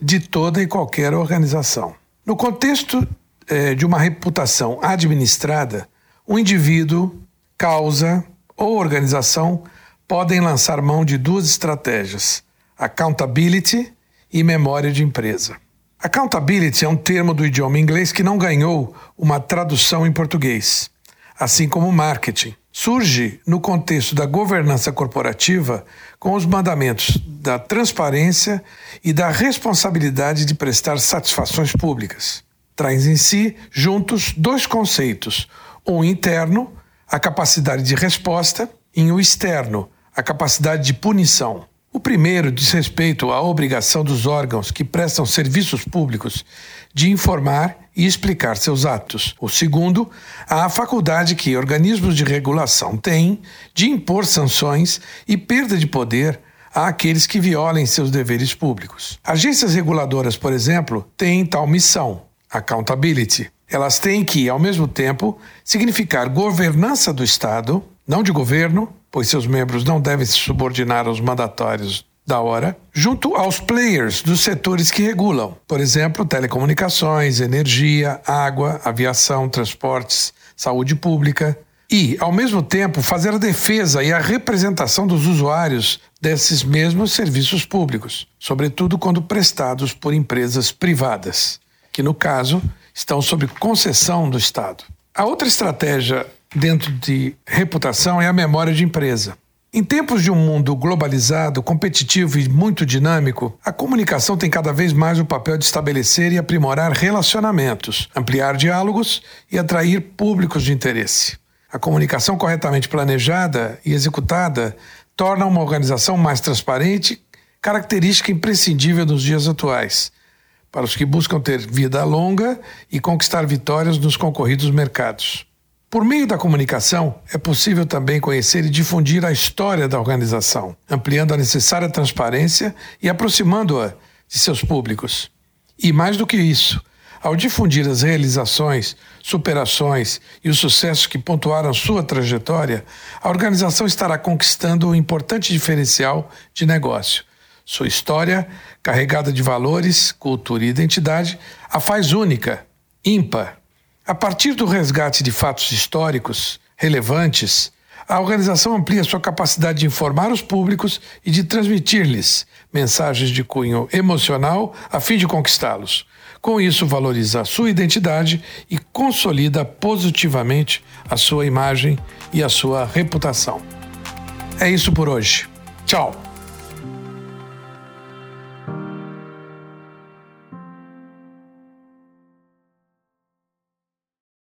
de toda e qualquer organização. No contexto eh, de uma reputação administrada, um indivíduo, causa ou organização podem lançar mão de duas estratégias: accountability e memória de empresa. Accountability é um termo do idioma inglês que não ganhou uma tradução em português, assim como marketing surge no contexto da governança corporativa com os mandamentos da transparência e da responsabilidade de prestar satisfações públicas. Traz em si, juntos, dois conceitos: um interno, a capacidade de resposta, e o externo, a capacidade de punição. O primeiro diz respeito à obrigação dos órgãos que prestam serviços públicos de informar e explicar seus atos. O segundo, à faculdade que organismos de regulação têm de impor sanções e perda de poder àqueles que violem seus deveres públicos. Agências reguladoras, por exemplo, têm tal missão, accountability. Elas têm que, ao mesmo tempo, significar governança do Estado, não de governo, pois seus membros não devem se subordinar aos mandatórios da hora, junto aos players dos setores que regulam, por exemplo, telecomunicações, energia, água, aviação, transportes, saúde pública, e, ao mesmo tempo, fazer a defesa e a representação dos usuários desses mesmos serviços públicos, sobretudo quando prestados por empresas privadas, que, no caso, estão sob concessão do Estado. A outra estratégia dentro de reputação é a memória de empresa. Em tempos de um mundo globalizado, competitivo e muito dinâmico, a comunicação tem cada vez mais o papel de estabelecer e aprimorar relacionamentos, ampliar diálogos e atrair públicos de interesse. A comunicação corretamente planejada e executada torna uma organização mais transparente, característica imprescindível nos dias atuais, para os que buscam ter vida longa e conquistar vitórias nos concorridos mercados. Por meio da comunicação, é possível também conhecer e difundir a história da organização, ampliando a necessária transparência e aproximando-a de seus públicos. E mais do que isso, ao difundir as realizações, superações e os sucessos que pontuaram sua trajetória, a organização estará conquistando um importante diferencial de negócio. Sua história, carregada de valores, cultura e identidade, a faz única, ímpar a partir do resgate de fatos históricos relevantes, a organização amplia sua capacidade de informar os públicos e de transmitir-lhes mensagens de cunho emocional a fim de conquistá-los. Com isso, valoriza a sua identidade e consolida positivamente a sua imagem e a sua reputação. É isso por hoje. Tchau!